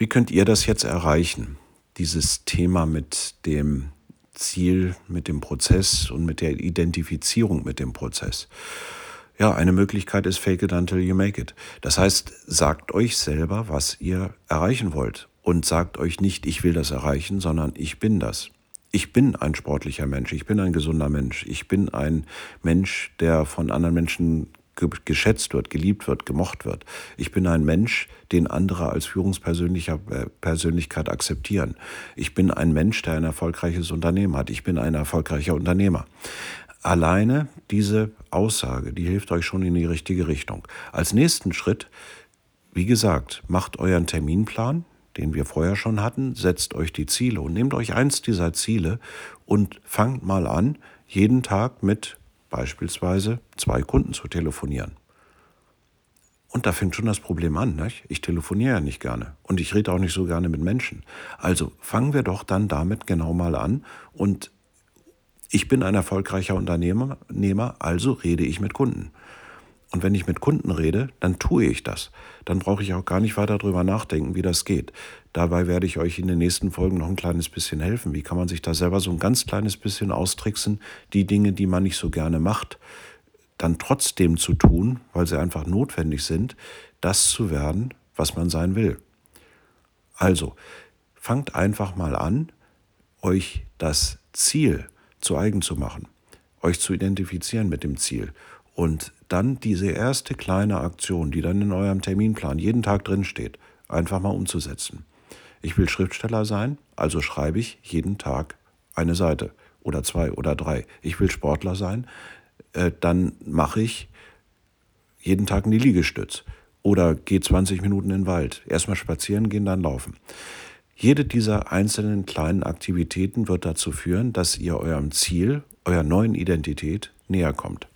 Wie könnt ihr das jetzt erreichen? Dieses Thema mit dem Ziel, mit dem Prozess und mit der Identifizierung mit dem Prozess. Ja, eine Möglichkeit ist Fake it until you make it. Das heißt, sagt euch selber, was ihr erreichen wollt und sagt euch nicht, ich will das erreichen, sondern ich bin das. Ich bin ein sportlicher Mensch, ich bin ein gesunder Mensch, ich bin ein Mensch, der von anderen Menschen geschätzt wird, geliebt wird, gemocht wird. Ich bin ein Mensch, den andere als Führungspersönlichkeit äh, akzeptieren. Ich bin ein Mensch, der ein erfolgreiches Unternehmen hat. Ich bin ein erfolgreicher Unternehmer. Alleine diese Aussage, die hilft euch schon in die richtige Richtung. Als nächsten Schritt, wie gesagt, macht euren Terminplan, den wir vorher schon hatten, setzt euch die Ziele und nehmt euch eins dieser Ziele und fangt mal an, jeden Tag mit beispielsweise zwei Kunden zu telefonieren. Und da fängt schon das Problem an. Nicht? Ich telefoniere ja nicht gerne und ich rede auch nicht so gerne mit Menschen. Also fangen wir doch dann damit genau mal an. Und ich bin ein erfolgreicher Unternehmer, also rede ich mit Kunden. Und wenn ich mit Kunden rede, dann tue ich das. Dann brauche ich auch gar nicht weiter darüber nachdenken, wie das geht. Dabei werde ich euch in den nächsten Folgen noch ein kleines bisschen helfen. Wie kann man sich da selber so ein ganz kleines bisschen austricksen, die Dinge, die man nicht so gerne macht, dann trotzdem zu tun, weil sie einfach notwendig sind, das zu werden, was man sein will. Also, fangt einfach mal an, euch das Ziel zu eigen zu machen, euch zu identifizieren mit dem Ziel und dann diese erste kleine Aktion, die dann in eurem Terminplan jeden Tag drin steht, einfach mal umzusetzen. Ich will Schriftsteller sein, also schreibe ich jeden Tag eine Seite oder zwei oder drei. Ich will Sportler sein, äh, dann mache ich jeden Tag in die Liegestütz oder gehe 20 Minuten in den Wald. Erstmal spazieren gehen, dann laufen. Jede dieser einzelnen kleinen Aktivitäten wird dazu führen, dass ihr eurem Ziel, eurer neuen Identität näher kommt.